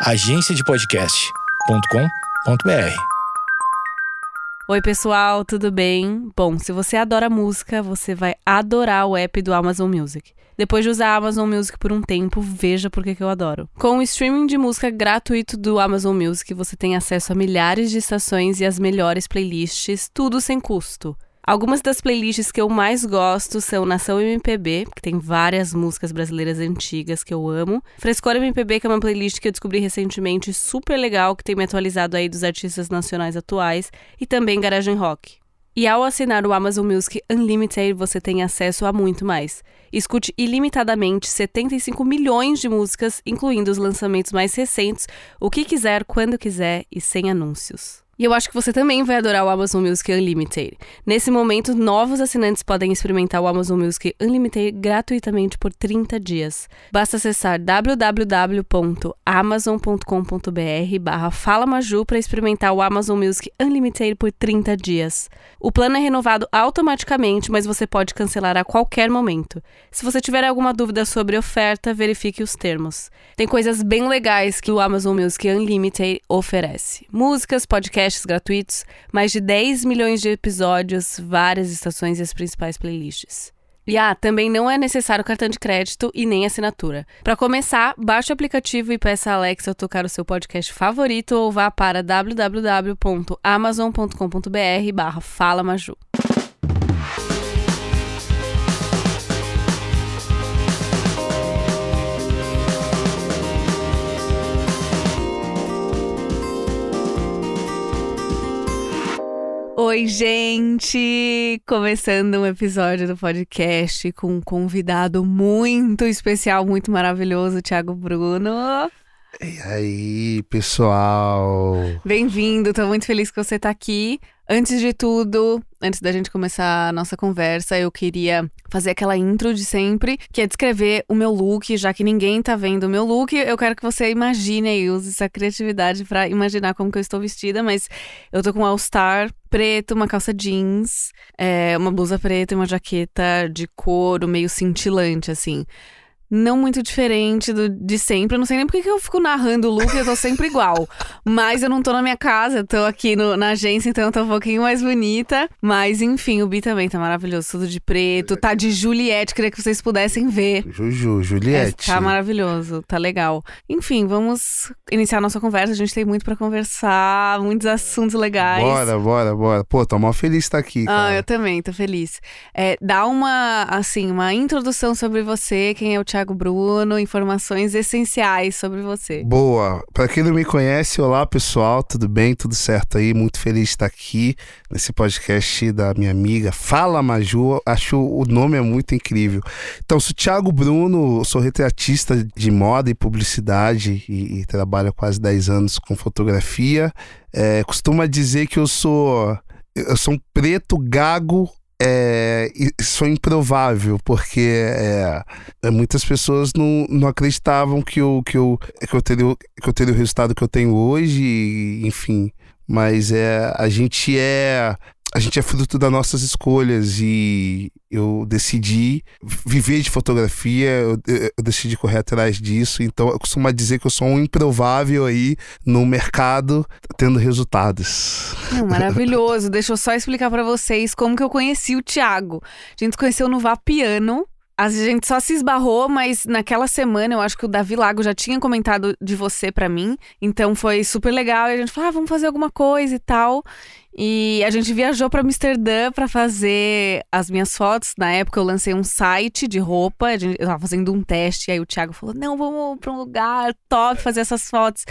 agenciadepodcast.com.br. Oi, pessoal, tudo bem? Bom, se você adora música, você vai adorar o app do Amazon Music. Depois de usar a Amazon Music por um tempo, veja por que eu adoro. Com o streaming de música gratuito do Amazon Music, você tem acesso a milhares de estações e as melhores playlists, tudo sem custo. Algumas das playlists que eu mais gosto são Nação MPB, que tem várias músicas brasileiras antigas que eu amo. Frescor MPB, que é uma playlist que eu descobri recentemente, super legal, que tem me atualizado aí dos artistas nacionais atuais. E também Garagem Rock. E ao assinar o Amazon Music Unlimited, você tem acesso a muito mais. Escute ilimitadamente 75 milhões de músicas, incluindo os lançamentos mais recentes, o que quiser, quando quiser e sem anúncios. E eu acho que você também vai adorar o Amazon Music Unlimited. Nesse momento, novos assinantes podem experimentar o Amazon Music Unlimited gratuitamente por 30 dias. Basta acessar www.amazon.com.br barra falamaju para experimentar o Amazon Music Unlimited por 30 dias. O plano é renovado automaticamente, mas você pode cancelar a qualquer momento. Se você tiver alguma dúvida sobre oferta, verifique os termos. Tem coisas bem legais que o Amazon Music Unlimited oferece. Músicas, podcasts, podcasts gratuitos, mais de 10 milhões de episódios, várias estações e as principais playlists. E ah, também não é necessário cartão de crédito e nem assinatura. Para começar, baixe o aplicativo e peça a Alexa tocar o seu podcast favorito ou vá para www.amazon.com.br barra Fala Maju. Oi, gente! Começando um episódio do podcast com um convidado muito especial, muito maravilhoso, Thiago Bruno. E aí, pessoal? Bem-vindo, tô muito feliz que você tá aqui. Antes de tudo, antes da gente começar a nossa conversa, eu queria fazer aquela intro de sempre, que é descrever o meu look, já que ninguém tá vendo o meu look. Eu quero que você imagine e use essa criatividade para imaginar como que eu estou vestida, mas eu tô com um All-Star preto, uma calça jeans, é, uma blusa preta e uma jaqueta de couro meio cintilante, assim não muito diferente do, de sempre. Eu não sei nem porque que eu fico narrando o look, eu tô sempre igual. Mas eu não tô na minha casa, eu tô aqui no, na agência, então eu tô um pouquinho mais bonita. Mas enfim, o Bi também tá maravilhoso, tudo de preto. Tá de Juliette, queria que vocês pudessem ver. Juju, Juliette. É, tá maravilhoso, tá legal. Enfim, vamos iniciar a nossa conversa. A gente tem muito para conversar, muitos assuntos legais. Bora, bora, bora. Pô, tô mó feliz de estar aqui, ah, cara. Ah, eu também, tô feliz. É, dá uma, assim, uma introdução sobre você, quem é o Thiago Thiago Bruno, informações essenciais sobre você. Boa. Para quem não me conhece, olá pessoal, tudo bem? Tudo certo aí? Muito feliz de estar aqui nesse podcast da minha amiga Fala Maju. Acho o nome é muito incrível. Então, sou Thiago Bruno, sou retratista de moda e publicidade e, e trabalho há quase 10 anos com fotografia. É, costuma dizer que eu sou eu sou um preto gago é, isso é improvável, porque é, é, muitas pessoas não, não acreditavam que eu, que, eu, que, eu teria, que eu teria o resultado que eu tenho hoje, enfim. Mas é, a gente é a gente é fruto das nossas escolhas e eu decidi viver de fotografia, eu, eu, decidi correr atrás disso. Então eu costumo dizer que eu sou um improvável aí no mercado, tendo resultados. Maravilhoso. Deixa eu só explicar para vocês como que eu conheci o Thiago. A gente se conheceu no Vapiano. A gente só se esbarrou, mas naquela semana eu acho que o Davi Lago já tinha comentado de você para mim. Então foi super legal. E a gente falou, ah, vamos fazer alguma coisa e tal. E a gente viajou para Amsterdã para fazer as minhas fotos. Na época eu lancei um site de roupa, eu tava fazendo um teste, e aí o Thiago falou: "Não, vamos para um lugar top fazer essas fotos".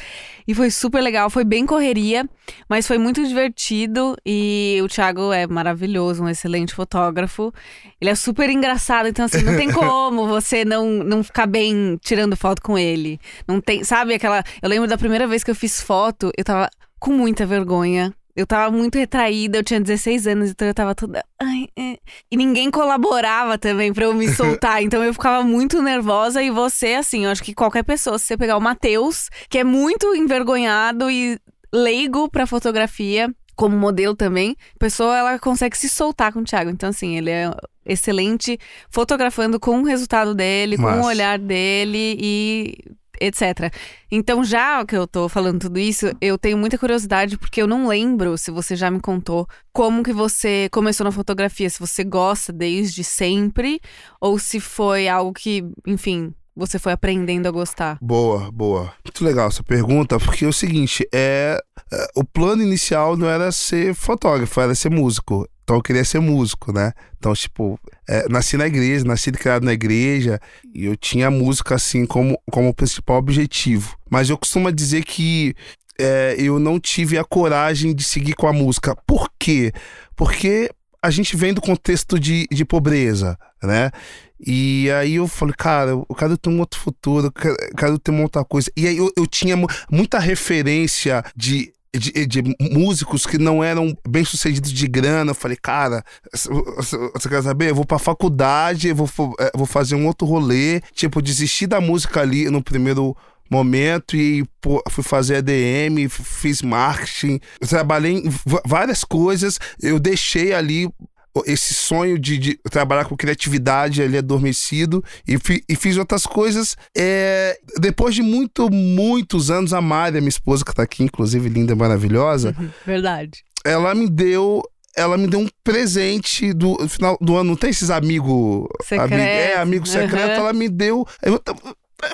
E foi super legal, foi bem correria, mas foi muito divertido e o Thiago é maravilhoso, um excelente fotógrafo. Ele é super engraçado, então assim, não tem como você não não ficar bem tirando foto com ele. Não tem, sabe aquela, eu lembro da primeira vez que eu fiz foto, eu tava com muita vergonha eu tava muito retraída, eu tinha 16 anos, então eu tava toda. Ai, é. E ninguém colaborava também pra eu me soltar. então eu ficava muito nervosa. E você, assim, eu acho que qualquer pessoa, se você pegar o Matheus, que é muito envergonhado e leigo pra fotografia, como modelo também, a pessoa ela consegue se soltar com o Thiago. Então, assim, ele é excelente fotografando com o resultado dele, com o olhar dele e etc. Então, já que eu tô falando tudo isso, eu tenho muita curiosidade porque eu não lembro se você já me contou como que você começou na fotografia, se você gosta desde sempre ou se foi algo que, enfim, você foi aprendendo a gostar? Boa, boa. Muito legal essa pergunta, porque é o seguinte, é, é o plano inicial não era ser fotógrafo, era ser músico. Então eu queria ser músico, né? Então, tipo, é, nasci na igreja, nasci criado na igreja, e eu tinha a música assim como, como principal objetivo. Mas eu costumo dizer que é, eu não tive a coragem de seguir com a música. Por quê? Porque a gente vem do contexto de, de pobreza, né? E aí eu falei, cara, eu quero ter um outro futuro, eu quero, eu quero ter uma outra coisa. E aí eu, eu tinha muita referência de de, de, músicos que não eram bem sucedidos de grana. Eu falei, cara, você quer saber? Eu vou pra faculdade, eu vou, é, vou fazer um outro rolê. Tipo, desistir da música ali no primeiro momento e pô, fui fazer ADM, fiz marketing, trabalhei em várias coisas. Eu deixei ali esse sonho de, de, trabalhar com criatividade ali adormecido e, fi, e fiz outras coisas. É, depois de muito, muitos anos, a Mária, minha esposa, que tá aqui, inclusive, linda e maravilhosa. Verdade. Ela me deu ela me deu um presente do final do ano. Não tem esses amigos. Secreto. Amigo, é, amigo secreto. Uhum. Ela me deu. Eu,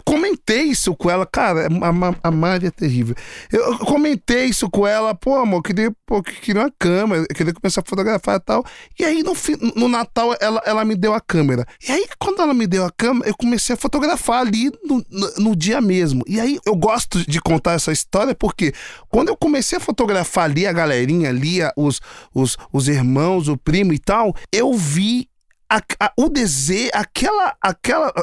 comentei isso com ela, cara, a, a Mari é terrível. Eu comentei isso com ela, pô, amor, eu queria, pô, eu queria uma câmera, eu queria começar a fotografar e tal. E aí no, no Natal ela, ela me deu a câmera. E aí quando ela me deu a câmera, eu comecei a fotografar ali no, no, no dia mesmo. E aí eu gosto de contar essa história porque quando eu comecei a fotografar ali a galerinha ali, os, os, os irmãos, o primo e tal, eu vi a, a, o desejo, aquela, aquela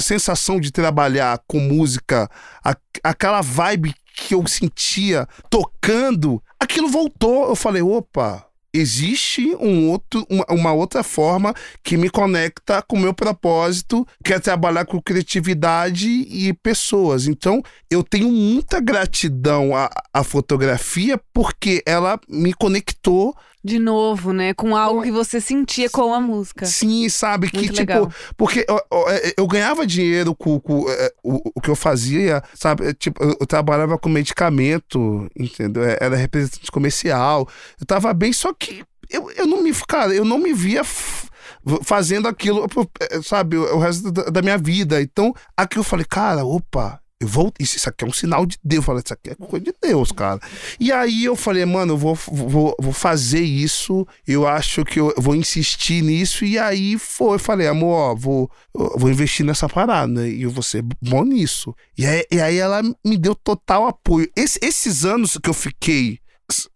sensação de trabalhar com música, a, aquela vibe que eu sentia tocando, aquilo voltou. Eu falei, opa, existe um outro, uma, uma, outra forma que me conecta com o meu propósito, que é trabalhar com criatividade e pessoas. Então, eu tenho muita gratidão à, à fotografia porque ela me conectou de novo, né? Com algo que você sentia com a música. Sim, sabe? Muito que, tipo, legal. porque eu, eu, é, eu, ganhava dinheiro com, com é, o, o, que eu fazia, sabe? Tipo, eu, eu, trabalhava com medicamento, entendeu? É, era representante comercial. Eu tava bem, só que eu, eu não me. Cara, eu não me via fazendo aquilo, sabe, o resto da minha vida. Então, aqui eu falei, cara, opa, eu vou, isso aqui é um sinal de Deus. Eu falei, isso aqui é coisa de Deus, cara. E aí eu falei, mano, eu vou, vou, vou fazer isso. Eu acho que eu vou insistir nisso. E aí foi, eu falei, amor, ó, vou, vou investir nessa parada. E eu vou ser bom nisso. E aí, e aí ela me deu total apoio. Esse, esses anos que eu fiquei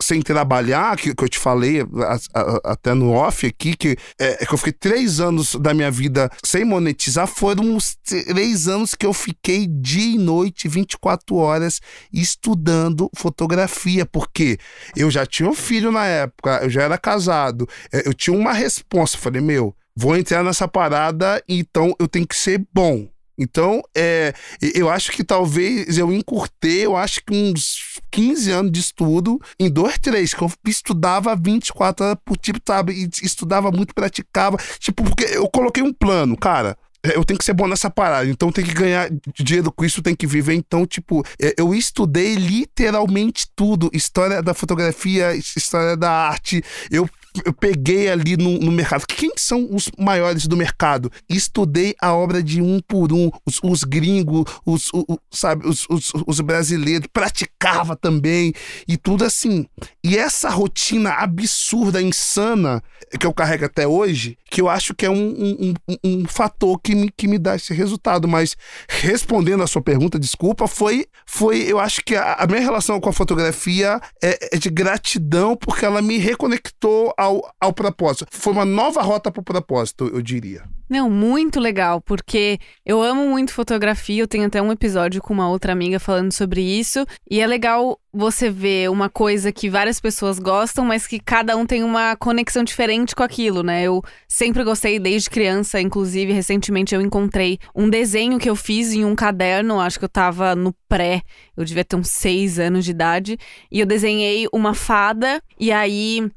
sem trabalhar, que, que eu te falei a, a, até no off aqui, que, é, é, que eu fiquei três anos da minha vida sem monetizar, foram uns três anos que eu fiquei dia e noite, 24 horas, estudando fotografia, porque eu já tinha um filho na época, eu já era casado, é, eu tinha uma resposta, falei, meu, vou entrar nessa parada, então eu tenho que ser bom. Então, é, eu acho que talvez eu encurtei, eu acho que uns 15 anos de estudo em dois, três, que eu estudava 24 horas por tipo, sabe? Estudava muito, praticava. Tipo, porque eu coloquei um plano, cara é, eu tenho que ser bom nessa parada, então tem que ganhar dinheiro com isso, tem que viver. Então, tipo, é, eu estudei literalmente tudo: história da fotografia, história da arte. Eu eu peguei ali no, no, mercado. Quem são os maiores do mercado? Estudei a obra de um por um, os, os gringos, os, sabe, os, os, os brasileiros, praticava também e tudo assim. E essa rotina absurda, insana, que eu carrego até hoje, que eu acho que é um, um, um, um fator que me, que me dá esse resultado. Mas respondendo a sua pergunta, desculpa, foi, foi eu acho que a, a minha relação com a fotografia é, é de gratidão porque ela me reconectou ao, ao propósito. Foi uma nova rota para o propósito, eu diria. Não, muito legal, porque eu amo muito fotografia. Eu tenho até um episódio com uma outra amiga falando sobre isso. E é legal você ver uma coisa que várias pessoas gostam, mas que cada um tem uma conexão diferente com aquilo, né? Eu sempre gostei desde criança, inclusive recentemente eu encontrei um desenho que eu fiz em um caderno, acho que eu tava no pré, eu devia ter uns seis anos de idade, e eu desenhei uma fada, e aí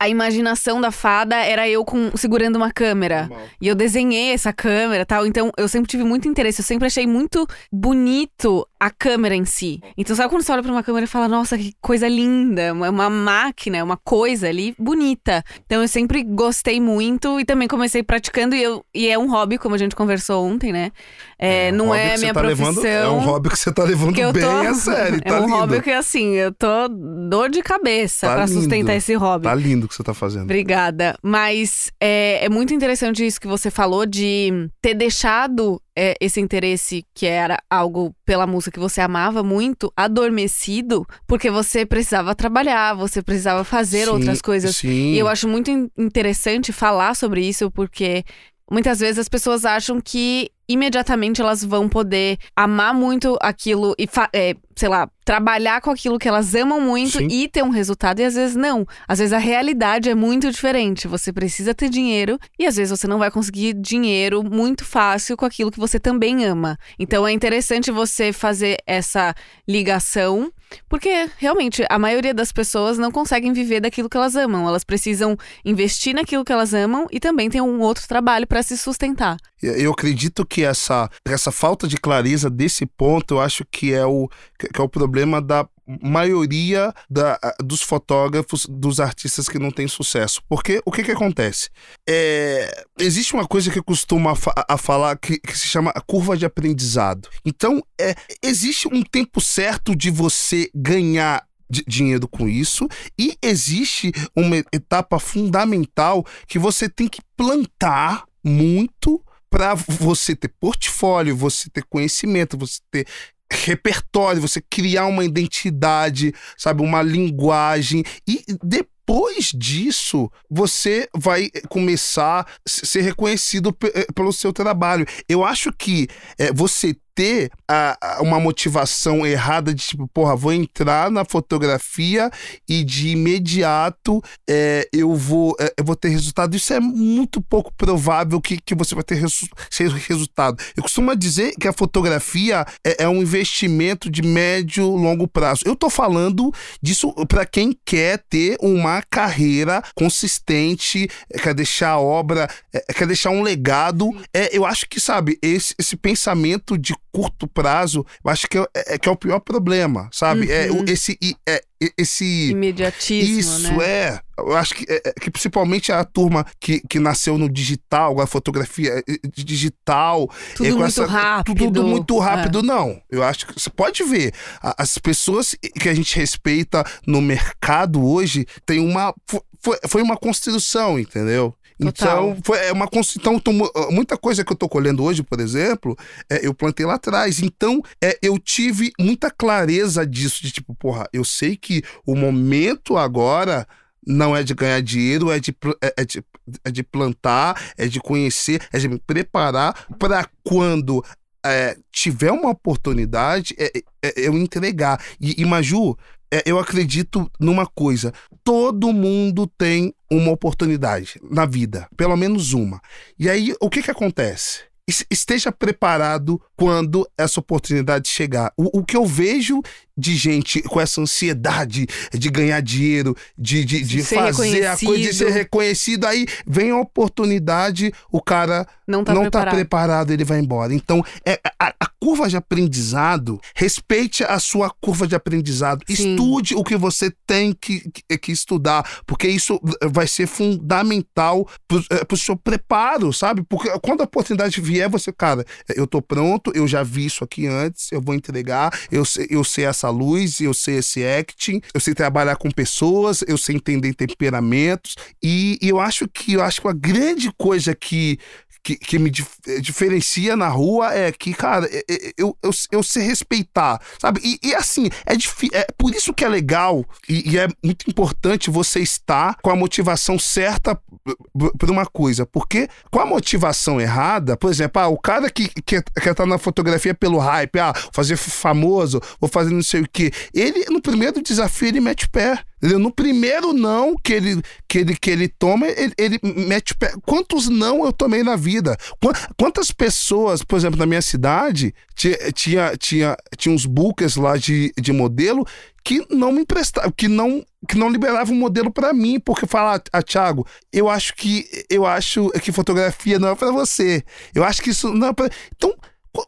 a imaginação da fada era eu com, segurando uma câmera. E eu desenhei essa câmera tal. Então eu sempre tive muito interesse. Eu sempre achei muito bonito a câmera em si. Então, sabe quando você olha pra uma câmera e fala, nossa, que coisa linda, uma, uma máquina, uma coisa ali bonita. Então eu sempre gostei muito e também comecei praticando e, eu, e é um hobby, como a gente conversou ontem, né? É, um não é minha tá profissão. Levando, é um hobby que você tá levando bem tô... a sério. É tá um lindo. hobby que, assim, eu tô dor de cabeça Tá pra lindo. sustentar esse hobby. Tá lindo o que você tá fazendo. Obrigada. Mas é, é muito interessante isso que você falou de ter deixado é, esse interesse, que era algo pela música que você amava muito, adormecido, porque você precisava trabalhar, você precisava fazer Sim, outras coisas. Sim. E eu acho muito in- interessante falar sobre isso, porque muitas vezes as pessoas acham que imediatamente elas vão poder amar muito aquilo e, é, sei lá, trabalhar com aquilo que elas amam muito Sim. e ter um resultado, e às vezes não. Às vezes a realidade é muito diferente. Você precisa ter dinheiro e às vezes você não vai conseguir dinheiro muito fácil com aquilo que você também ama. Então é interessante você fazer essa ligação. Porque realmente a maioria das pessoas não conseguem viver daquilo que elas amam. Elas precisam investir naquilo que elas amam e também tem um outro trabalho para se sustentar. Eu acredito que essa, essa falta de clareza desse ponto, eu acho que é o, que é o problema da maioria da, dos fotógrafos, dos artistas que não têm sucesso. Porque o que, que acontece? É, existe uma coisa que costumo a, a falar que, que se chama curva de aprendizado. Então, é, existe um tempo certo de você ganhar di- dinheiro com isso e existe uma etapa fundamental que você tem que plantar muito para você ter portfólio, você ter conhecimento, você ter repertório, você criar uma identidade, sabe, uma linguagem. E depois disso você vai começar a ser reconhecido eh, pelo seu trabalho. Eu acho que eh, você ter a- a- uma motivação errada de tipo, porra, vou entrar na fotografia e de imediato eh, eu, vou, eh, eu vou ter resultado. Isso é muito pouco provável que, que você vai ter resu resultado. Eu costumo dizer que a fotografia é, é um investimento de médio longo prazo. Eu tô falando disso para quem quer ter uma carreira consistente, eh, quer deixar a obra, eh, quer deixar um legado. É, eu acho que, sabe, esse, esse pensamento de curto prazo, eu acho que é, é- que é o pior problema, sabe? É, o- esse, é, esse Imediatismo, isso né? é. Eu acho que, é, é, que principalmente a turma que, que nasceu no digital, a fotografia é, é, digital. Tudo é, muito rápido. Tudo muito É. rápido, não. Eu acho que você pode ver. As pessoas que a gente respeita no mercado hoje tem uma. fo- Foi, foi uma construção, entendeu? Total. Então, foi é uma. Então, tomo- muita coisa que eu tô colhendo hoje, por exemplo, é, eu plantei lá atrás. Então, é, eu tive muita clareza disso, de tipo, porra, eu sei que o momento agora não é de ganhar dinheiro, é de, é, é de, é de plantar, é de conhecer, é de me preparar para quando é, tiver uma oportunidade, é, é, eu entregar. E, e Maju, é, eu acredito numa coisa: todo mundo tem uma oportunidade na vida, pelo menos uma. E aí, o que que acontece? Es- Esteja preparado quando essa oportunidade chegar. O, o que eu vejo de gente com essa ansiedade de ganhar dinheiro, de, de, de fazer a coisa, de ser reconhecido. aí vem a oportunidade, o cara Não tá não preparado. tá preparado, ele vai embora. Então, é, a, a curva de aprendizado, respeite a sua curva de aprendizado. Sim. Estude o que você tem que, que, que estudar, porque isso vai ser fundamental pro, é, pro seu preparo, sabe? Porque quando a oportunidade vier, você, cara, eu tô pronto, eu já vi isso aqui antes, eu vou entregar, eu sei, eu sei essa luz, eu sei esse acting, eu sei trabalhar com pessoas, eu sei entender temperamentos, e, e eu acho que eu acho que a grande coisa que que, que me dif- eh, diferencia na rua é que, cara, é- é- eu, eu, eu sei respeitar, sabe? E, e assim, é, é por isso que é legal e, e é muito importante você estar com a motivação certa para uma coisa. Porque com a motivação errada, por exemplo, ah, o cara que quer, quer estar na fotografia pelo hype, ah, fazer famoso, vou fazer não sei o quê, ele no primeiro desafio ele mete o pé. No primeiro não que ele, que ele, que ele toma, ele, ele mete pé. Quantos não eu tomei na vida? Quantas pessoas, por exemplo, na minha cidade, tinha, tinha, tinha, tinha uns bookers lá de, de modelo que não me emprestavam, que não, que não liberavam um modelo para mim, porque falar, ah, Thiago, eu acho que eu acho que fotografia não é para você. Eu acho que isso não é pra... Então,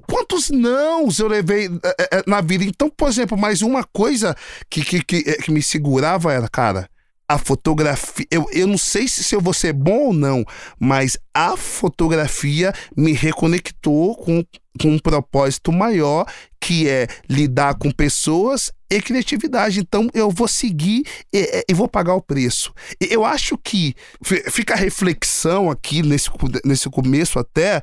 Quantos nãos eu levei é, é, na vida? Então, por exemplo, mais uma coisa que, que, que, que me segurava era, cara, a fotografia. Eu, eu não sei se eu vou ser bom ou não, mas a fotografia me reconectou com, com um propósito maior, que é lidar com pessoas e criatividade. Então eu vou seguir e, e vou pagar o preço. Eu acho que fica a reflexão aqui nesse, nesse começo até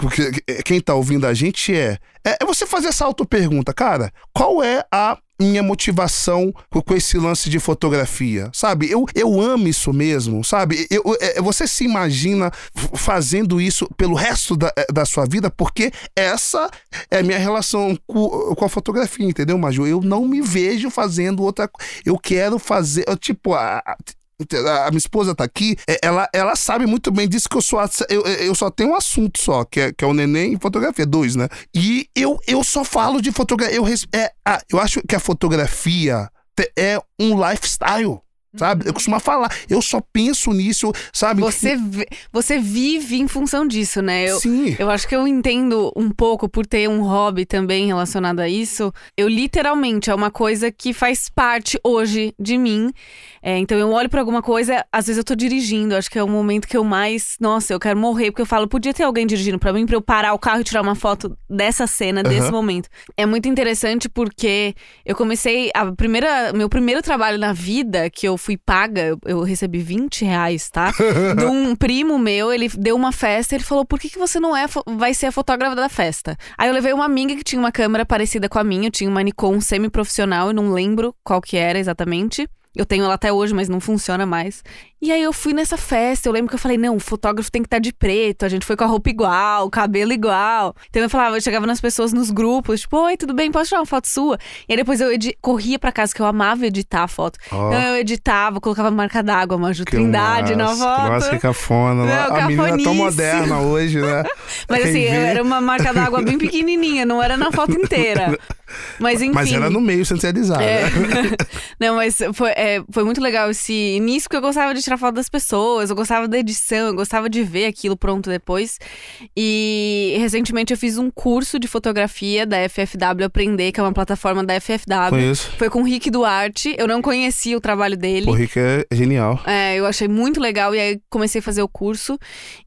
porque quem tá ouvindo a gente é, é, é você fazer essa auto-pergunta, cara, qual é a minha motivação com esse lance de fotografia, sabe? Eu, eu amo isso mesmo, sabe? Eu, é, você se imagina fazendo isso pelo resto da, da sua vida, porque essa é a minha relação com, com a fotografia, entendeu, Maju? Eu não me vejo fazendo outra coisa. Eu quero fazer, tipo, a, a minha esposa tá aqui, é, ela, ela sabe muito bem disso que eu só, eu, eu só tenho um assunto só, que é, que é o neném e fotografia, dois, né? E eu, eu só falo de fotografia. Eu, é, ah, eu acho que a fotografia é um lifestyle sabe? Eu costumo falar, eu só penso nisso, sabe? Você, você vive em função disso, né? Eu, Sim. Eu acho que eu entendo um pouco por ter um hobby também relacionado a isso. Eu literalmente é uma coisa que faz parte hoje de mim. É, então eu olho para alguma coisa, às vezes eu tô dirigindo, acho que é o momento que eu mais, nossa, eu quero morrer, porque eu falo, podia ter alguém dirigindo para mim para eu parar o carro e tirar uma foto dessa cena, uhum. desse momento. É muito interessante porque eu comecei a primeira, meu primeiro trabalho na vida que eu fui paga, eu, eu recebi 20 reais, tá? de um primo meu, ele deu uma festa, ele falou: por que, que você não é vai ser a fotógrafa da festa? Aí eu levei uma amiga que tinha uma câmera parecida com a minha, eu tinha uma Nikon semi-profissional, eu não lembro qual que era exatamente. Eu tenho ela até hoje, mas não funciona mais. E aí eu fui nessa festa, eu lembro que eu falei, não, o fotógrafo tem que estar tá de preto, a gente foi com a roupa igual, o cabelo igual. Então eu falava, eu chegava nas pessoas nos grupos, tipo, oi, tudo bem, posso tirar uma foto sua? E aí depois eu corria pra casa, que eu amava editar a foto. Oh. Então eu editava, colocava marca d'água, uma Trindade na foto. Nossa, que cafona. Não, a menina é tão moderna hoje, né? Mas assim, era uma marca d'água bem pequenininha, não era na foto inteira. Mas enfim. Mas era no meio sensualizado. É. Né? não, mas foi, é, foi muito legal esse início, porque eu gostava de tirar foto das pessoas, eu gostava da edição, eu gostava de ver aquilo pronto depois. E recentemente eu fiz um curso de fotografia da FFW Aprender, que é uma plataforma da FFW. Conheço. Foi com o Rick Duarte, eu não conhecia o trabalho dele. O Rick é genial. É, eu achei muito legal e aí comecei a fazer o curso.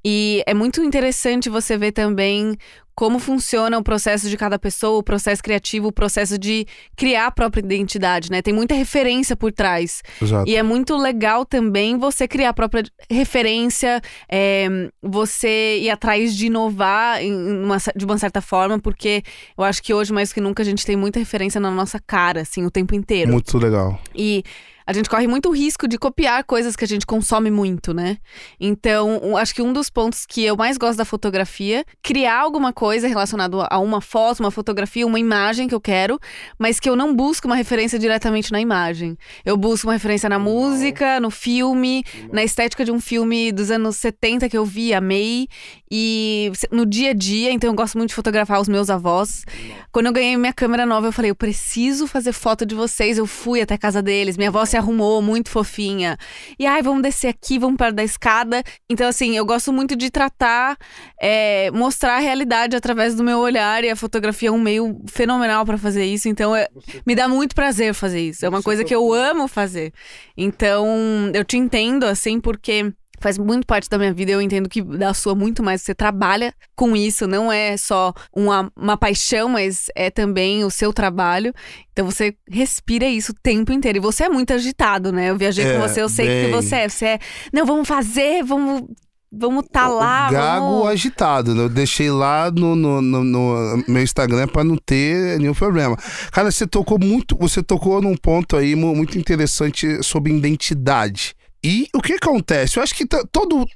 E é muito interessante você ver também como funciona o processo de cada pessoa, o processo criativo, o processo de criar a própria identidade, né? Tem muita referência por trás. Exato. E é muito legal também você criar a própria referência, é, você ir atrás de inovar uma, de uma certa forma, porque eu acho que hoje, mais que nunca, a gente tem muita referência na nossa cara, assim, o tempo inteiro. Muito legal. E a gente corre muito risco de copiar coisas que a gente consome muito, né? Então, acho que um dos pontos que eu mais gosto da fotografia, criar alguma coisa relacionada a uma foto, uma fotografia, uma imagem que eu quero, mas que eu não busco uma referência diretamente na imagem. Eu busco uma referência na música, no filme, na estética de um filme dos anos 70 que eu vi, amei, e no dia a dia, então eu gosto muito de fotografar os meus avós. Quando eu ganhei minha câmera nova, eu falei, eu preciso fazer foto de vocês. Eu fui até a casa deles, minha avó se arrumou, muito fofinha. E ai, vamos descer aqui, vamos para da escada. Então, assim, eu gosto muito de tratar, é, mostrar a realidade através do meu olhar, e a fotografia é um meio fenomenal para fazer isso. Então, é, me dá muito prazer fazer isso. É uma coisa que eu amo fazer. Então, eu te entendo, assim, porque faz muito parte da minha vida. Eu entendo que da sua muito mais. Você trabalha com isso, não é só uma, uma paixão, mas é também o seu trabalho. Então você respira isso o tempo inteiro. E você é muito agitado, né? Eu viajei é, com você, eu sei bem... que você é. Você é. Não, vamos fazer, vamos vamos tá lá. Gago vamos... agitado, né? Eu deixei lá no, no, no, no meu Instagram para não ter nenhum problema. Cara, você tocou muito, você tocou num ponto aí muito interessante sobre identidade. E o que acontece? Eu acho que todo,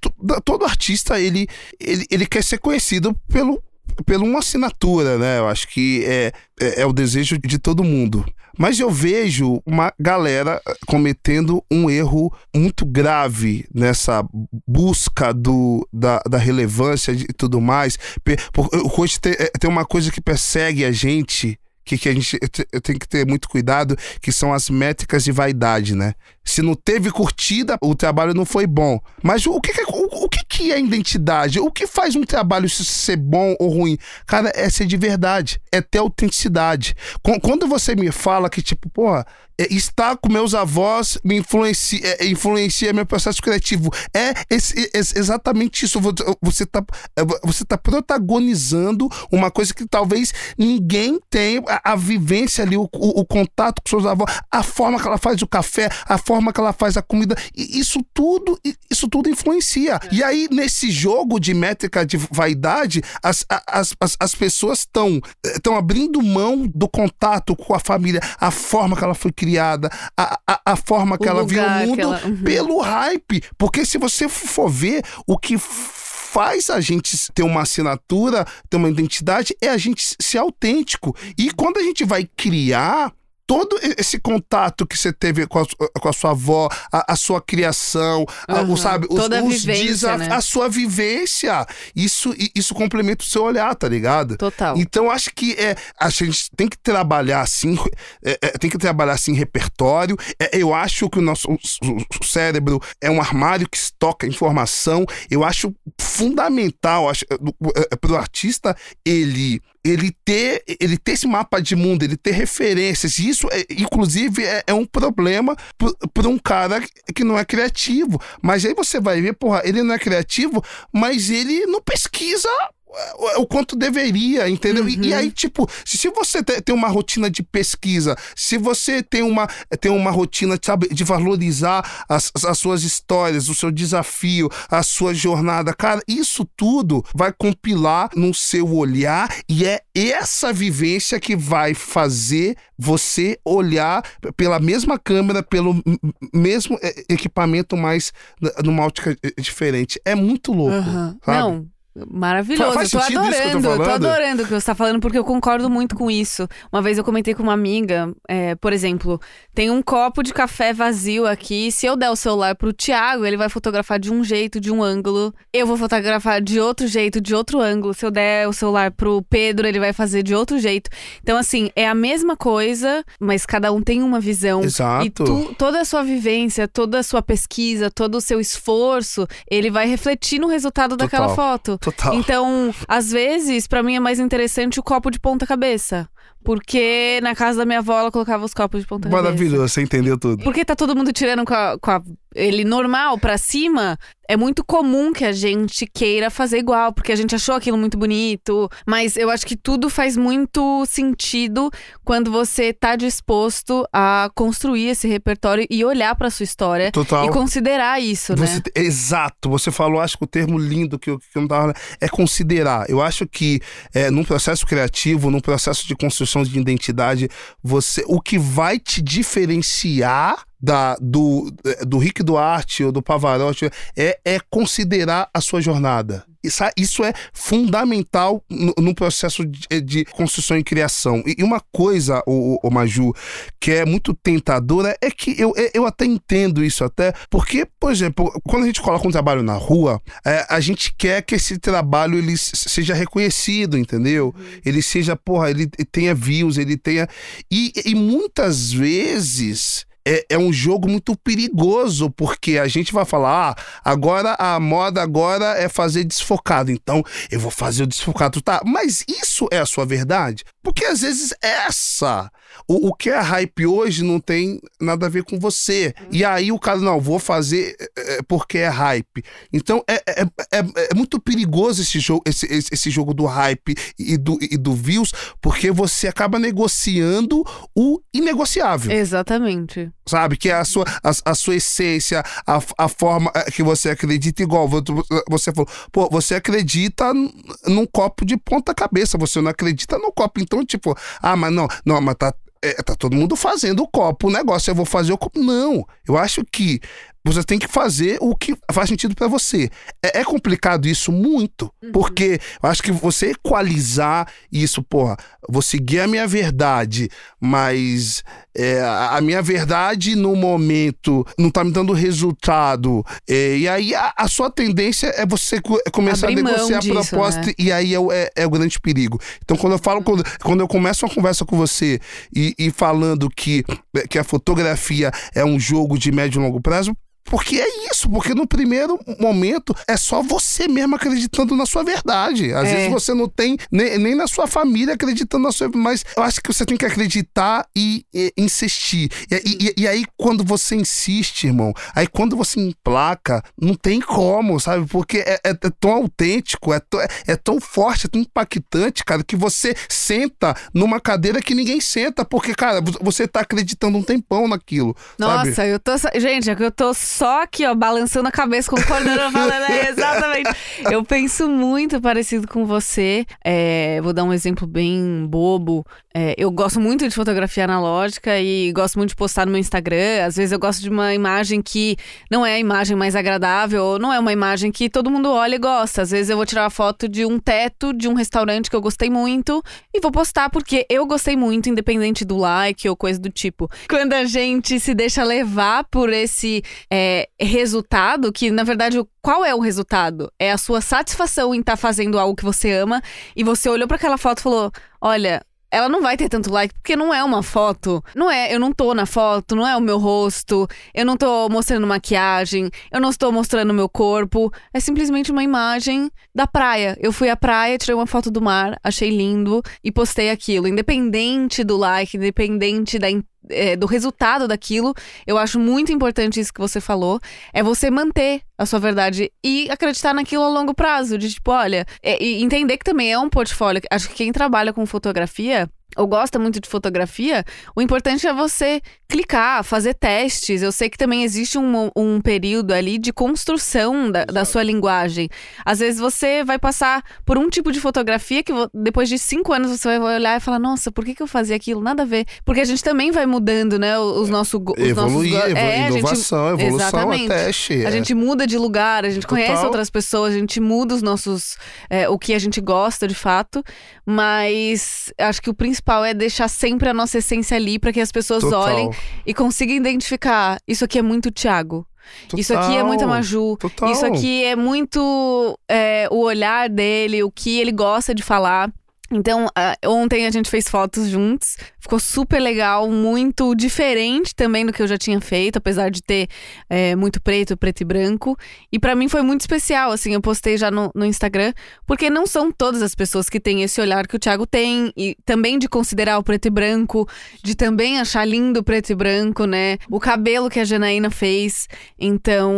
todo artista ele, ele, ele quer ser conhecido pelo, pela uma assinatura, né? Eu acho que é, é, é, o desejo de todo mundo. Mas eu vejo uma galera eh, cometendo um erro muito grave nessa busca do, da, da relevância e tudo mais. Hoje tem, eh, tem uma coisa que persegue a gente que, que a gente tenho que ter muito cuidado, que são as métricas de vaidade, né? Se não teve curtida, o trabalho não foi bom. Mas o que, o, o que, é identidade? O que faz um trabalho ser bom ou ruim? Cara, é ser de verdade, é ter autenticidade. Quando você me fala que, tipo, porra, é, estar com meus avós me influencia, é, influencia meu processo criativo. É esse, esse, exatamente isso. Você está é, você tá protagonizando uma coisa que talvez ninguém tenha a, a vivência ali, o, o, o, contato com seus avós, a forma que ela faz o café, a forma que ela faz a comida. Isso tudo, isso tudo influencia. É. E aí, nesse jogo de métrica de vaidade, as, as, as, as pessoas estão abrindo mão do contato com a família, a forma que ela foi criada, a, a, a forma que o ela viu o mundo ela... uhum. pelo hype. Porque se você for ver o que faz a gente ter uma assinatura, ter uma identidade, é a gente ser autêntico. E quando a gente vai criar todo esse contato que você teve com a, com a sua avó, a, a sua criação, uhum. a, sabe, os, Toda os vivência, né? a sua vivência, isso isso complementa o seu olhar, tá ligado? Total. Então acho que é, a gente tem que trabalhar assim, é, é, tem que trabalhar assim repertório. É, eu acho que o nosso o, o cérebro é um armário que estoca informação. Eu acho fundamental, acho, é, é, para o artista ele ele ter, ele ter esse mapa de mundo, ele ter referências. Isso, é, inclusive, é, é um problema para um cara que não é criativo. Mas aí você vai ver, porra, ele não é criativo, mas ele não pesquisa o quanto deveria, entendeu? Uhum. E, e, aí, tipo, se, você tem uma rotina de pesquisa, se você tem uma, tem uma rotina, sabe, de valorizar as, as suas histórias, o seu desafio, a sua jornada, cara, isso tudo vai compilar no seu olhar e é essa vivência que vai fazer você olhar pela mesma câmera, pelo mesmo é, equipamento, mas numa ótica é, diferente. É muito louco. Uhum. Não, Maravilhoso, Faz eu tô adorando, eu tô adorando o que você tá falando, porque eu concordo muito com isso. Uma vez eu comentei com uma amiga, é, por exemplo, tem um copo de café vazio aqui. Se eu der o celular pro Thiago, ele vai fotografar de um jeito, de um ângulo. Eu vou fotografar de outro jeito, de outro ângulo. Se eu der o celular pro Pedro, ele vai fazer de outro jeito. Então, assim, é a mesma coisa, mas cada um tem uma visão. Exato. E tu, toda a sua vivência, toda a sua pesquisa, todo o seu esforço, ele vai refletir no resultado Total. daquela foto. Total. Então, às vezes, para mim é mais interessante o copo de ponta cabeça. Porque na casa da minha avó ela colocava os copos de ponta cabeça. Maravilhoso, você entendeu tudo. Porque tá todo mundo tirando com a, com a ele normal para cima, é muito comum que a gente queira fazer igual, porque a gente achou aquilo muito bonito. Mas eu acho que tudo faz muito sentido quando você tá disposto a construir esse repertório e olhar para sua história Total. e considerar isso, você, né? Exato. Você falou, acho que o termo lindo que eu, que eu não tava. É considerar. Eu acho que é, num processo criativo, num processo de construção de identidade, você o que vai te diferenciar da, do, do Rick Duarte ou do Pavarotti é, é considerar a sua jornada. Isso, isso é fundamental no, no processo de, de, construção e criação. E, uma coisa, o, o, Maju, que é muito tentadora é que eu, é, eu até entendo isso até, porque, por exemplo, quando a gente coloca um trabalho na rua, é, a gente quer que esse trabalho ele seja reconhecido, entendeu? Uhum. Ele seja, porra, ele tenha views, ele tenha... e, e muitas vezes é, é, um jogo muito perigoso, porque a gente vai falar, ah, agora a moda agora é fazer desfocado, então eu vou fazer o desfocado, tá? Mas isso é a sua verdade? Porque às vezes essa, o, o que é hype hoje não tem nada a ver com você. E aí o cara, não, vou fazer é, porque é hype. Então é, é, é, é, muito perigoso esse jogo, esse, esse jogo do hype e do, e do views, porque você acaba negociando o inegociável. Exatamente sabe? Que é a sua, a, a sua essência, a, a forma eh, que você acredita, igual você falou, pô, você acredita num copo de ponta cabeça, você não acredita no copo, então, tipo, ah, mas não, não, mas tá, é, tá todo mundo fazendo o copo, o negócio, eu vou fazer o copo. Não, eu acho que Você tem que fazer o que faz sentido para você. É, é, complicado isso muito, uhum. porque eu acho que você equalizar isso, porra, vou seguir a minha verdade, mas é, a minha verdade no momento não tá me dando resultado. É, e aí a, a, sua tendência é você começar Abrir a negociar disso, a proposta, né? e aí é, é, é, o grande perigo. Então, quando eu falo, quando, quando eu começo uma conversa com você e, e falando que, que a fotografia é um jogo de médio e longo prazo, porque é isso, porque no primeiro momento é só você mesmo acreditando na sua verdade. Às é. vezes você não tem nem, nem, na sua família acreditando na sua. Mas eu acho que você tem que acreditar e, e insistir. E, e, e, aí, quando você insiste, irmão, aí quando você emplaca, não tem como, sabe? Porque é, é, é tão autêntico, é, é, é, tão forte, é tão impactante, cara, que você senta numa cadeira que ninguém senta, porque, cara, você tá acreditando um tempão naquilo. Nossa, sabe? eu tô. Gente, é que eu tô só aqui, ó, balançando a cabeça, concordando, é, exatamente. Eu penso muito parecido com você. É, vou dar um exemplo bem bobo. É, eu gosto muito de fotografia analógica e gosto muito de postar no meu Instagram. Às vezes eu gosto de uma imagem que não é a imagem mais agradável, ou não é uma imagem que todo mundo olha e gosta. Às vezes eu vou tirar uma foto de um teto de um restaurante que eu gostei muito e vou postar porque eu gostei muito, independente do like ou coisa do tipo. Quando a gente se deixa levar por esse. É, é, resultado, que na verdade, qual é o resultado? É a sua satisfação em estar tá fazendo algo que você ama e você olhou para aquela foto e falou: olha. Ela não vai ter tanto like porque não é uma foto. Não é, eu não tô na foto, não é o meu rosto, eu não tô mostrando maquiagem, eu não estou mostrando o meu corpo. É simplesmente uma imagem da praia. Eu fui à praia, tirei uma foto do mar, achei lindo e postei aquilo. Independente do like, independente da é, do resultado daquilo, eu acho muito importante isso que você falou, é você manter a sua verdade e acreditar naquilo a longo prazo, de tipo, olha, é, e entender que também é um portfólio. Acho que quem trabalha com fotografia ou gosta muito de fotografia, o importante é você clicar, fazer testes. Eu sei que também existe um, um período ali de construção da, da, sua linguagem. Às vezes você vai passar por um tipo de fotografia que depois de cinco anos você vai olhar e falar: Nossa, por que, que eu fazia aquilo? Nada a ver. Porque a gente também vai mudando, né? Os, nosso, os Evoluir, nossos. É, inovação, gente, evolução, exatamente. é teste. É. A gente muda de lugar, a gente Total. conhece outras pessoas, a gente muda os nossos. É, o que a gente gosta de fato. Mas acho que o principal é deixar sempre a nossa essência ali para que as pessoas Total. olhem e consigam identificar. Isso aqui é muito Thiago. Total, isso aqui é muito Maju. Total. Isso aqui é muito é, o olhar dele, o que ele gosta de falar. Então, uh, ontem a gente fez fotos juntos, ficou super legal, muito diferente também do que eu já tinha feito, apesar de ter é, muito preto, preto e branco. E para mim foi muito especial, assim, eu postei já no, no, Instagram, porque não são todas as pessoas que têm esse olhar que o Thiago tem, e também de considerar o preto e branco, de também achar lindo o preto e branco, né? O cabelo que a Janaína fez. Então,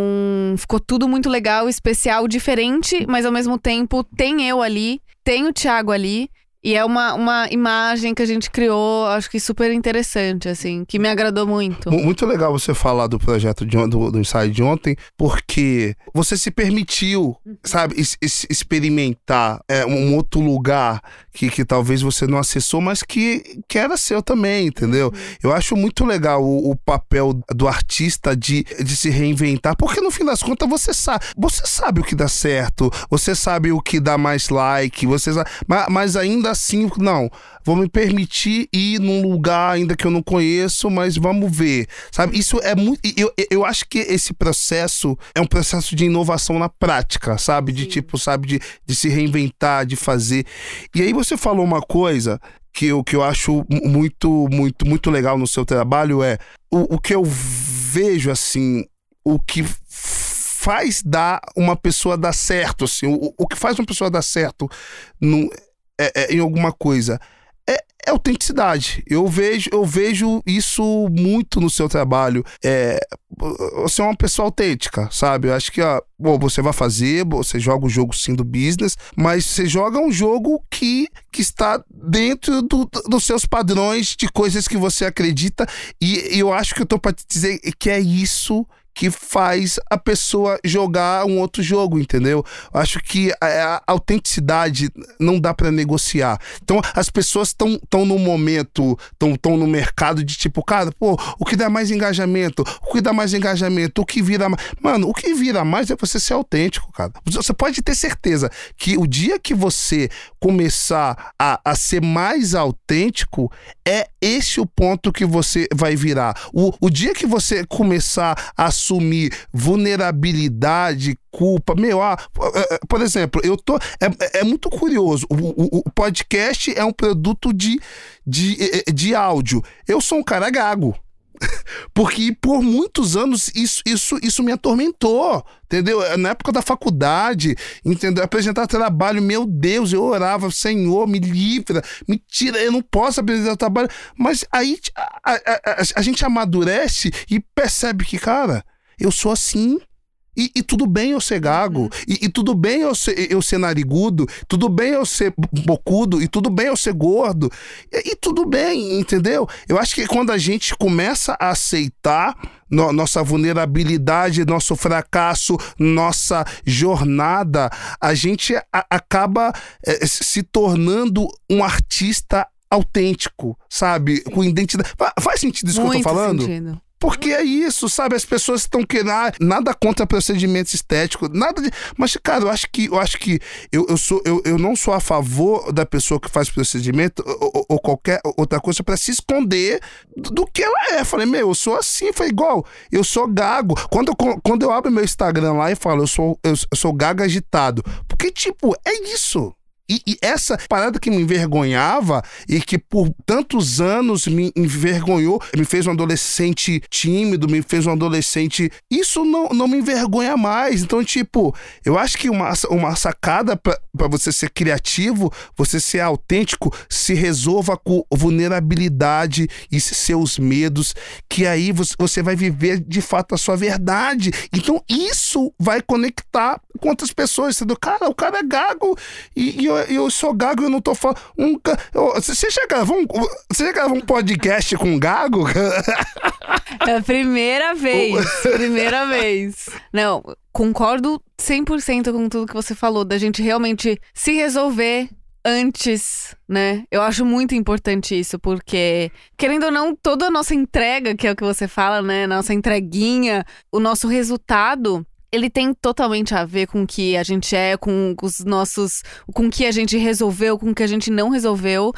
ficou tudo muito legal, especial, diferente, mas ao mesmo tempo tem eu ali, tem o Thiago ali. E é uma, uma imagem que a gente criou, acho que super interessante, assim, que me agradou muito. Muito legal você falar do projeto de, do, do ensaio de ontem, porque você se permitiu, uhum. sabe, es, es, experimentar é, um outro lugar que, que talvez você não acessou, mas que, que era seu também, entendeu? Uhum. Eu acho muito legal o, o, papel do artista de, de se reinventar, porque no fim das contas você sabe, você sabe o que dá certo, você sabe o que dá mais like, você sabe, mas, mas ainda assim, não, vou me permitir ir num lugar ainda que eu não conheço, mas vamos ver, sabe? Isso é muito. Eu, eu acho que esse processo é um processo de inovação na prática, sabe? De Sim. tipo, sabe, de, de se reinventar, de fazer. E aí você falou uma coisa que eu, que eu acho muito, muito, muito legal no seu trabalho é o, o que eu vejo assim, o que faz dar uma pessoa dar certo, assim, o, o que faz uma pessoa dar certo no, é, é, em alguma coisa. É, é, autenticidade. Eu vejo, eu vejo isso muito no seu trabalho. É, você é uma pessoa autêntica, sabe? Eu acho que ó, bom, você vai fazer, você joga o jogo sim do business, mas você joga um jogo que, que está dentro do, dos seus padrões de coisas que você acredita. E, e eu acho que eu tô para te dizer que é isso que faz a pessoa jogar um outro jogo, entendeu? Eu acho que a, a autenticidade não dá para negociar. Então as pessoas estão tão no momento, estão tão no mercado de tipo, cara, pô, o que dá mais engajamento? O que dá mais engajamento? O que vira mais. Mano, o que vira mais é você ser autêntico, cara. Você pode ter certeza que o dia que você começar a, a ser mais autêntico, é esse o ponto que você vai virar. O, o dia que você começar a assumir vulnerabilidade, culpa, meu, ah, é, é, por exemplo, eu tô. É, é muito curioso. O, o, o, podcast é um produto de, de, de áudio. Eu sou um cara gago. Porque por muitos anos isso, isso, isso me atormentou, entendeu? Na época da faculdade, entendeu? Apresentar trabalho, meu Deus, eu orava, Senhor, me livra, me tira, eu não posso apresentar trabalho. Mas aí a, a, a, a gente amadurece e percebe que, cara, eu sou assim. E, e, tudo bem eu ser gago, uhum. e, e, tudo bem eu ser, eu ser narigudo, tudo bem eu ser bocudo, e tudo bem eu ser gordo, e, e tudo bem, entendeu? Eu acho que quando a gente começa a aceitar no, nossa vulnerabilidade, nosso fracasso, nossa jornada, a gente a, acaba é, se tornando um artista autêntico, sabe? Com identidade. Faz sentido isso Muito que eu tô falando? Sentido. Porque é isso, sabe? As pessoas estão querendo ah, nada contra procedimentos estéticos, nada de. Mas, cara, eu acho que eu acho que eu, eu, sou, eu, eu não sou a favor da pessoa que faz procedimento ou, ou qualquer outra coisa para se esconder do que ela é. Falei, meu, eu sou assim, foi igual. Eu sou gago. Quando eu, quando eu abro meu Instagram lá e falo, eu sou, eu sou gago agitado. Porque, tipo, é isso. E, e, essa parada que me envergonhava e que por tantos anos me envergonhou, me fez um adolescente tímido, me fez um adolescente. Isso não, não me envergonha mais. Então, tipo, eu acho que uma, uma sacada para você ser criativo, você ser autêntico, se resolva com vulnerabilidade e seus medos, que aí você vai viver de fato a sua verdade. Então, isso vai conectar outras pessoas. Sendo, cara, o cara é gago e, e eu, eu sou gago e eu não tô falando. Um, você, já gravou um, você já gravou um podcast com gago? É a primeira vez. primeira vez. Não, concordo 100% com tudo que você falou, da gente realmente se resolver antes, né? Eu acho muito importante isso, porque, querendo ou não, toda a nossa entrega, que é o que você fala, né? Nossa entreguinha, o nosso resultado ele tem totalmente a ver com o que a gente é, com os nossos. com o que a gente resolveu, com o que a gente não resolveu.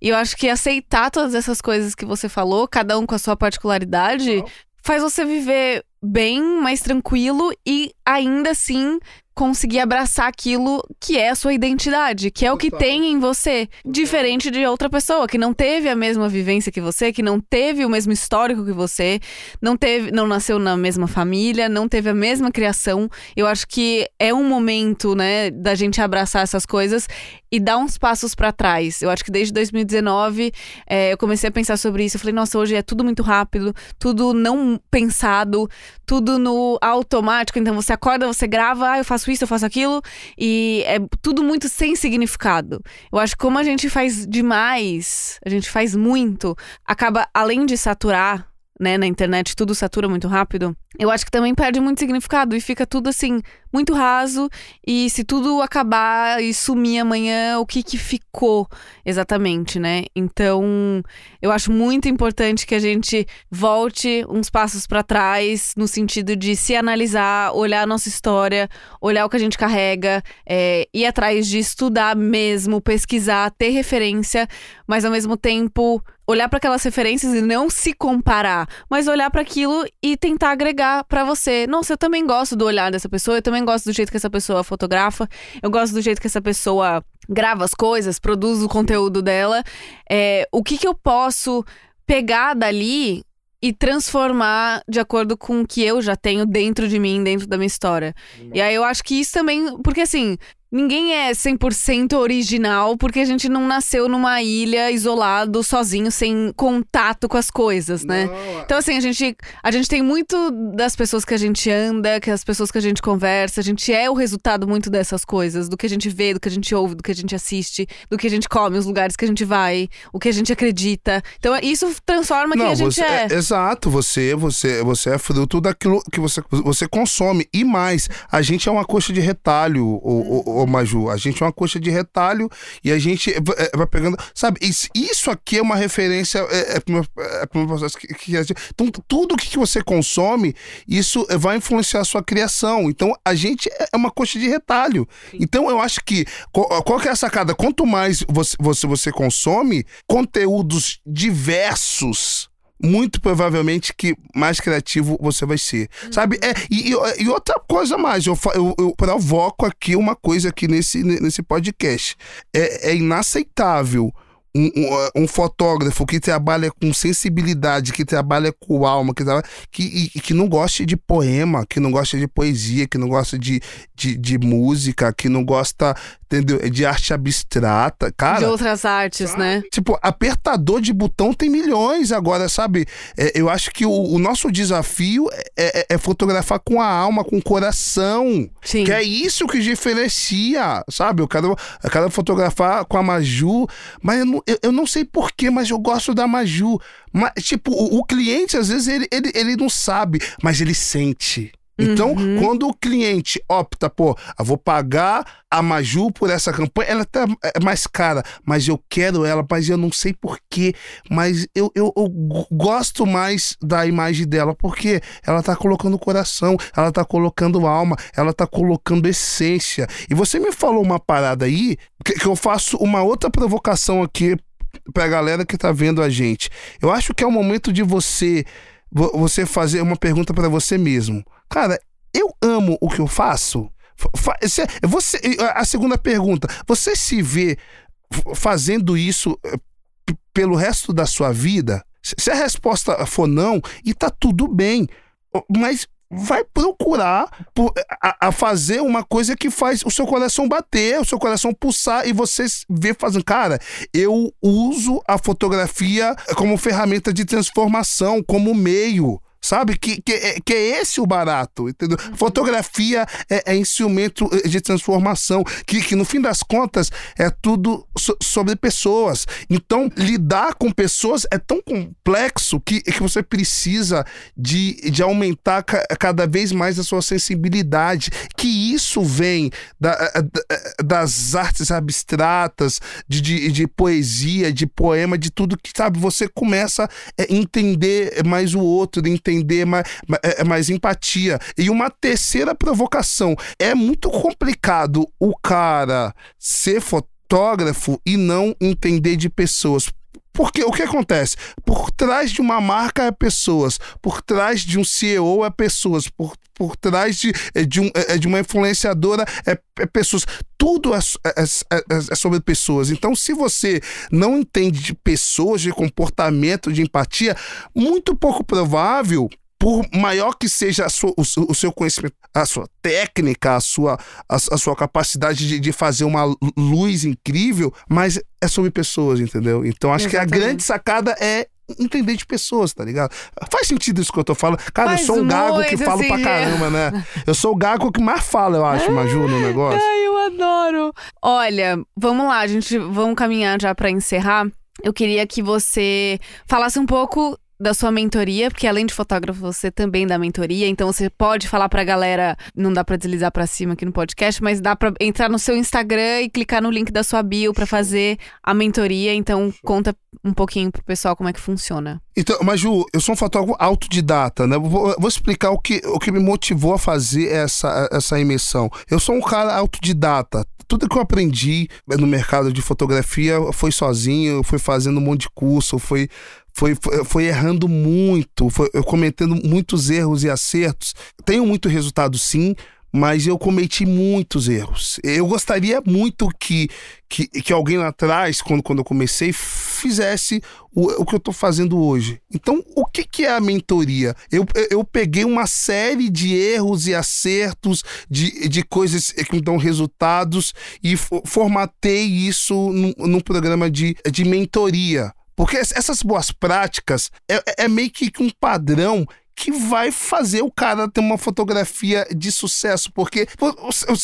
E eu acho que aceitar todas essas coisas que você falou, cada um com a sua particularidade, faz você viver bem, mais tranquilo e ainda assim conseguir abraçar aquilo que é a sua identidade, que é o que tem em você, diferente de outra pessoa que não teve a mesma vivência que você, que não teve o mesmo histórico que você, não teve, não nasceu na mesma família, não teve a mesma criação. Eu acho que é um momento, né, da gente abraçar essas coisas e dar uns passos para trás. Eu acho que desde 2019 é, eu comecei a pensar sobre isso. Eu falei, nossa, hoje é tudo muito rápido, tudo não pensado, tudo no automático. Então você acorda, você grava, ah, eu faço isso, eu faço aquilo, e é tudo muito sem significado. Eu acho que como a gente faz demais, a gente faz muito, acaba, além de saturar né, na internet tudo satura muito rápido, eu acho que também perde muito significado e fica tudo assim, muito raso. E se tudo acabar e sumir amanhã, o que que ficou exatamente, né? Então, eu acho muito importante que a gente volte uns passos para trás, no sentido de se analisar, olhar a nossa história, olhar o que a gente carrega, é, ir atrás de estudar mesmo, pesquisar, ter referência, mas ao mesmo tempo olhar para aquelas referências e não se comparar, mas olhar para aquilo e tentar agregar para você. Nossa, eu também gosto do olhar dessa pessoa, eu também gosto do jeito que essa pessoa fotografa, eu gosto do jeito que essa pessoa grava as coisas, produz o conteúdo dela. É, o que, que eu posso pegar dali e transformar de acordo com o que eu já tenho dentro de mim, dentro da minha história. E aí eu acho que isso também. Porque assim, ninguém é 100% original porque a gente não nasceu numa ilha isolado, sozinho, sem contato com as coisas, né? Não, Então, assim, a gente, a gente tem muito das pessoas que a gente anda, que as pessoas que a gente conversa, a gente é o resultado muito dessas coisas, do que a gente vê, do que a gente ouve, do que a gente assiste, do que a gente come, os lugares que a gente vai, o que a gente acredita. Então, isso transforma quem a gente você, é. Exato, você, você, você é fruto daquilo que você, você consome. E mais, a gente é uma coxa de retalho, o, o, o Maju. A gente é uma coxa de retalho e a gente v- é, vai pegando. Sabe, isso, aqui é uma referência é, é, é Então, tudo que você consome, isso vai influenciar a sua criação. Então, a gente é uma coxa de retalho. Então, eu acho que. Qual, qual que é a sacada? Quanto mais você, você, você consome conteúdos diversos muito provavelmente que mais criativo você vai ser. Sabe? É, e, e- outra coisa mais, eu, eu, eu provoco aqui uma coisa aqui nesse, nesse podcast. É, é inaceitável. Um, um, um fotógrafo que trabalha com sensibilidade, que trabalha com alma, que, trabalha, que, e- que não gosta de poema, que não gosta de poesia, que não gosta de, de, de música, que não gosta entendeu? de arte abstrata. Cara, de outras artes, né? Tipo, apertador de botão tem milhões agora, sabe? É, eu acho que o, o nosso desafio é, é- é fotografar com a alma, com o coração. Sim. Que é isso que diferencia, sabe? Eu quero, eu quero fotografar com a Maju, mas eu não, eu, eu não sei porquê, mas eu gosto da Maju. Mas, tipo, o, o cliente, às vezes, ele, ele, ele não sabe, mas ele sente. Então, quando o cliente opta, pô, eu vou pagar a Maju por essa campanha, ela tá é mais cara, mas eu quero ela, mas eu não sei porquê, mas eu, eu, eu gosto mais da imagem dela, porque ela tá colocando coração, ela tá colocando alma, ela tá colocando essência. E você me falou uma parada aí, que, que eu faço uma outra provocação aqui pra galera que tá vendo a gente. Eu acho que é o momento de você vo- você fazer uma pergunta pra você mesmo. Cara, eu amo o que eu faço? Você, a segunda pergunta, você se vê fazendo isso eh, pelo resto da sua vida? Se a resposta for não, e tá tudo bem, mas vai procurar por- a, a fazer uma coisa que faz o seu coração bater, o seu coração pulsar e você vê fazendo, cara, eu uso a fotografia como ferramenta de transformação, como meio. Sabe? Que, que, é- que é esse o barato, entendeu? Fotografia é, é instrumento eh, de transformação, que, que no fim das contas é tudo so- sobre pessoas. Então, lidar com pessoas é tão complexo que, que você precisa de, de aumentar ca- cada vez mais a sua sensibilidade. Que isso vem da- da- das artes abstratas, de, de, de poesia, de poema, de tudo que, sabe, você começa a entender mais o outro, entender mais, mais empatia. E uma terceira provocação: é muito complicado o cara ser fotógrafo e não entender de pessoas. Porque o que acontece? Por trás de uma marca é pessoas, por trás de um CEO é pessoas, por, por trás de, é, de, um, é, de uma influenciadora é, é pessoas. Tudo é, é, é- é sobre pessoas. Então, se você não entende de pessoas, de comportamento, de empatia, muito pouco provável por maior que seja a sua- o, seu- conhecimento, a sua técnica, a sua, a, a sua capacidade de, de fazer uma lu- luz incrível, mas é sobre pessoas, entendeu? Então acho que a Exatamente. grande sacada é entender de pessoas, tá ligado? Faz sentido isso que eu tô falando. Cara, Faz eu sou um gago que falo pra caramba, né? Eu sou o gago que mais fala, eu acho, Maju, no negócio. Ai, eu adoro. Olha, vamos lá, a gente vamos caminhar já pra encerrar. Eu queria que você falasse um pouco da sua mentoria, porque além de fotógrafo, você também dá mentoria, então você pode falar pra galera, não dá pra deslizar pra cima aqui no podcast, mas dá pra entrar no seu Instagram e clicar no link da sua bio pra fazer a mentoria, então conta um pouquinho pro pessoal como é que funciona. Então, mas Ju, eu sou um fotógrafo autodidata, né? Vou, vou explicar o que, o que me motivou a fazer essa, essa imersão. Eu sou um cara autodidata. Tudo que eu aprendi no mercado de fotografia foi sozinho, eu fui fazendo um monte de curso, foi, foi, foi, foi errando muito, foi eu cometendo muitos erros e acertos. Tenho muito resultado sim, mas eu cometi muitos erros. Eu gostaria muito que, que, que alguém lá atrás, quando, quando eu comecei, fizesse o, o que eu estou fazendo hoje. Então, o que, que é a mentoria? Eu, eu peguei uma série de erros e acertos, de, de coisas que me dão resultados e formatei isso num, num programa de, de mentoria. Porque essas boas práticas é, é meio que um padrão que vai fazer o cara ter uma fotografia de sucesso, porque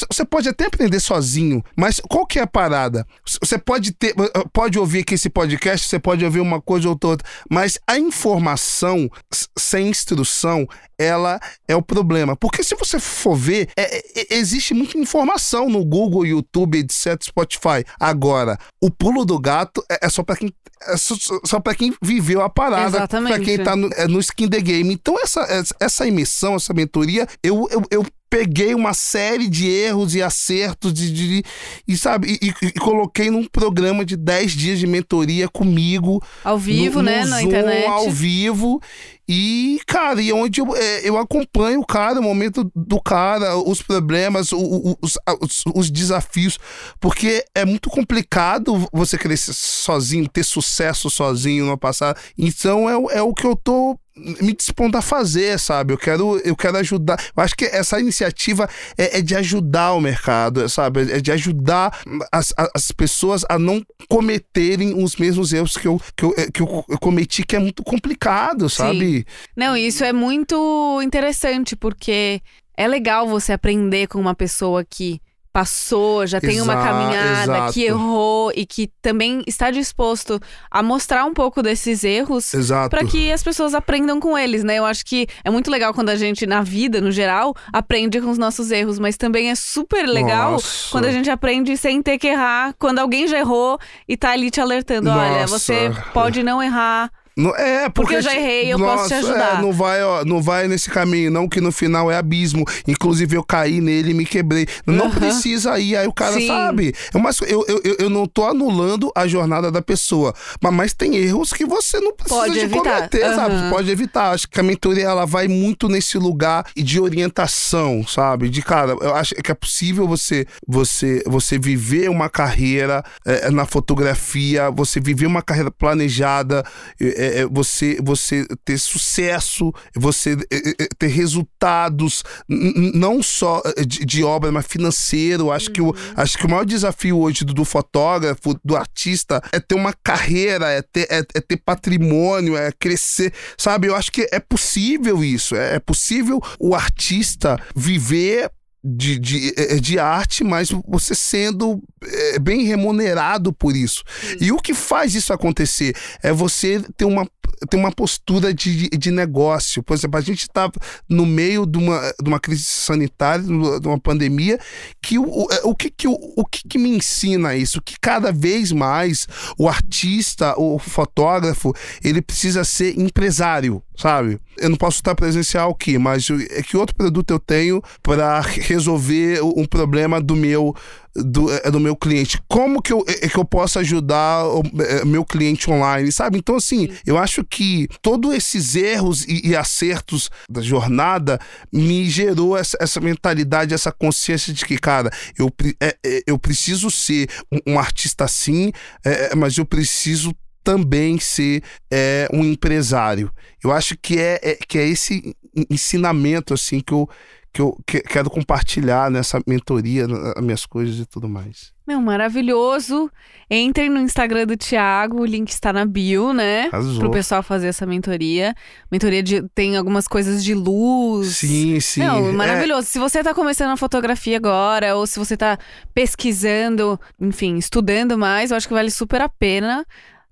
você pode até aprender sozinho, mas qual que é a parada? Você pode ter, pode ouvir aqui esse podcast, você pode ouvir uma coisa ou outra, mas a informação sem instrução, ela é o problema. Porque se você for ver, é, é, existe muita informação no Google, YouTube, etc, Spotify. Agora, o pulo do gato é, é só para quem é só, só para quem viveu a parada, para quem tá no, é, no skin the game. Então, essa, essa emissão, essa mentoria, eu, eu, eu peguei uma série de erros e acertos de, de e sabe e, e, coloquei num programa de 10 dias de mentoria comigo. Ao vivo no, né no na Zoom, internet. ao vivo e cara e onde eu, é, eu acompanho o cara o momento do cara os problemas os, os, os desafios porque é muito complicado você crescer sozinho ter sucesso sozinho no passado então é, é o que eu tô me dispondo a fazer, sabe? Eu quero, eu quero ajudar. Eu acho que essa iniciativa é, é de ajudar o mercado, sabe? É de ajudar as, as pessoas a não cometerem os mesmos erros que eu, que eu, que eu, eu cometi, que é muito complicado, sabe? Sim. Não, isso é muito interessante, porque é legal você aprender com uma pessoa que passou, já tem uma caminhada, exato. que errou e que também está disposto a mostrar um pouco desses erros para que as pessoas aprendam com eles, né? Eu acho que é muito legal quando a gente, na vida, no geral, aprende com os nossos erros, mas também é super legal Nossa. quando a gente aprende sem ter que errar, quando alguém já errou e tá ali te alertando: Nossa. olha, você pode não errar. Não, é, porque, porque eu já errei, eu nossa, posso te ajudar. É, não, vai, ó, não vai nesse caminho, não, que no final é abismo. Inclusive, eu caí nele e me quebrei. Não Uhum. precisa ir, aí o cara Sim. sabe. É uma- eu, eu, eu- eu não tô anulando a jornada da pessoa, mas, mas tem erros que você não precisa Pode de evitar. cometer, sabe? Uhum. Pode evitar. Acho que a mentoria ela vai muito nesse lugar de orientação, sabe? De cara, eu acho que é possível você você você viver uma carreira é, na fotografia, você viver uma carreira planejada, é, é, você você ter sucesso, você é, é, ter resultados não só é, de, de obra, mas financeiro. Acho que o acho que o maior desafio hoje do, do fotógrafo, do artista, é ter uma carreira, é ter, é, é ter patrimônio, é crescer, sabe? Eu acho que é possível isso, é, é possível o artista viver de, de, eh, de arte, mas você sendo eh, bem remunerado por isso. E o que faz isso acontecer é você ter uma ter uma postura de, de negócio. Por exemplo, a gente está no meio de uma, de uma crise sanitária, de uma pandemia, que o, o, o, que, que, o, o que, que me ensina isso? Que cada vez mais o artista, o fotógrafo, ele precisa ser empresário, sabe? Eu não posso estar presencial aqui, mas é que outro produto eu tenho para resolver um problema do meu do, é, do meu cliente. Como que eu, é, que eu posso ajudar o é, meu cliente online, sabe? Então, assim, eu acho que todos esses erros e, e acertos da jornada me gerou essa, essa mentalidade, essa consciência de que, cara, eu, é, é, eu preciso ser um, um artista assim, é, é, mas eu preciso também ser é, um empresário. Eu acho que é, é- que é esse ensinamento assim que eu, que eu que- quero compartilhar nessa mentoria, nas minhas coisas e tudo mais. Meu, maravilhoso. Entrem no Instagram do Thiago, o link está na bio, né? Arrasou. Pro pessoal fazer essa mentoria. Mentoria de, tem algumas coisas de luz. Sim, sim. Não, É, maravilhoso. Se você tá começando a fotografia agora, ou se você tá pesquisando, enfim, estudando mais, eu acho que vale super a pena.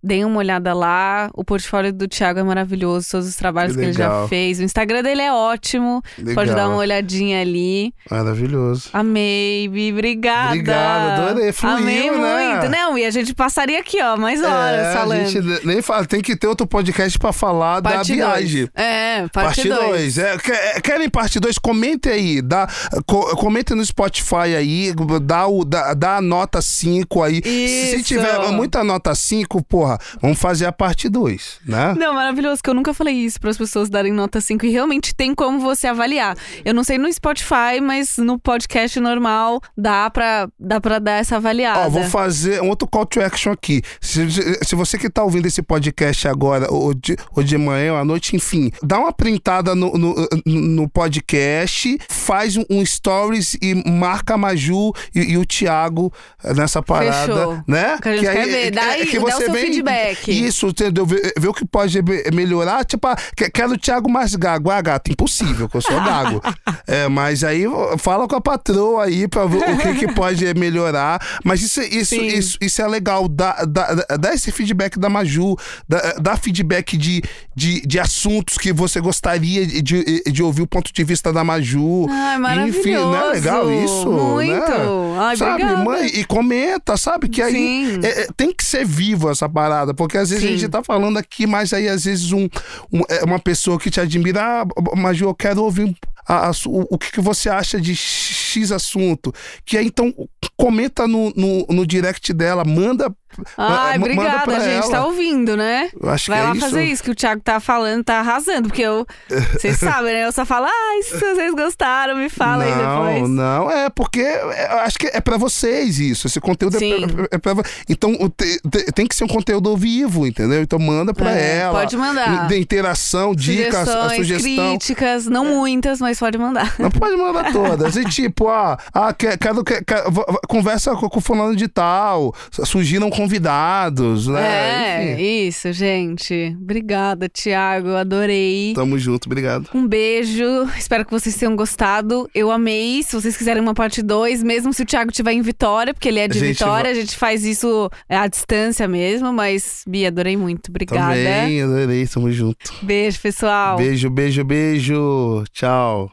Deem uma olhada lá. O portfólio do Thiago é maravilhoso, todos os trabalhos Que que, ele já fez. O Instagram dele é ótimo. legal. Pode dar uma olhadinha ali. Maravilhoso. Amei, Bi, obrigada. Obrigado, adorei. Fluiu, Amei né? muito. Não, e a gente passaria aqui, ó, mais horas é, falando. a gente nem fala, tem que ter outro podcast pra falar Parte da dois. viagem. É, parte 2. 2. É, que- é, querem parte 2? Comente aí. Dá, co, comente no Spotify aí. Dá, o, dá, dá a nota 5 aí. Se, se Isso. tiver muita nota 5, porra, vamos fazer a parte 2, né? Não, maravilhoso, que eu nunca falei isso para as pessoas darem nota 5 e realmente tem como você avaliar. Eu não sei no Spotify, mas no podcast normal dá pra, dá pra dar essa avaliada. Ó, vou fazer um outro call to action aqui. Se, se você que tá ouvindo esse podcast agora, ou de, ou de manhã, ou à noite, enfim, dá uma printada no, no, no podcast, faz um, um, stories e marca a Maju e, e o Thiago nessa parada, Fechou. né? Que a gente quer ver. Dá aí, dá o seu feedback. Isso, entendeu? Ver, ver o que pode melhorar. Tipo, ah, quero o Thiago mais gago. Ah, gato, impossível, que eu sou gago. é, mas aí fala com a patroa aí pra ver o que, que pode melhorar. Mas isso, isso, isso, isso é legal. Dá, dá, dá esse feedback da Maju, dá, dá feedback de, de, de assuntos que você gostaria de, de ouvir o ponto de vista da Maju. Ai, maravilhoso. Enfim, não é legal isso? Muito. Né? Ai, sabe, obrigada. mãe? E comenta, sabe? Que aí é, é, tem que ser vivo essa parada, porque às vezes Sim. a gente tá falando aqui, mas aí às vezes um, um uma pessoa que te admira, ah, Maju, eu quero ouvir a, a, o, o que, que você acha de X assunto. Que aí então comenta no, no, no direct dela, manda Ai, obrigada, a gente ela. tá ouvindo, né? Acho Vai que é lá isso. fazer isso que o Thiago tá falando, tá arrasando, porque eu. Vocês sabem, né? Eu só falo, ah, se vocês gostaram, me fala não, aí depois. Não, é porque eu acho que é pra vocês isso. Esse conteúdo Sim. é pra, é pra Então te, te, tem que ser um conteúdo ao vivo, entendeu? Então manda pra É, ela. pode mandar. De interação, dicas, Sugestões, sugestão. críticas, não muitas, mas pode mandar. Não pode mandar todas. E tipo, ah, ah quero, quero, quero, conversa com, com o fulano de tal, surgiram convidados, né? É, Enfim. isso, gente. Obrigada, Thiago. Adorei. Tamo junto, obrigado. Um beijo. Espero que vocês tenham gostado. Eu amei. Se vocês quiserem uma parte 2, mesmo se o Thiago estiver em Vitória, porque ele é de Gente, Vitória, a gente faz isso à distância mesmo. Mas, Bia, adorei muito. Obrigada. Também, adorei, tamo junto. Beijo, pessoal. Beijo, beijo, beijo. Tchau.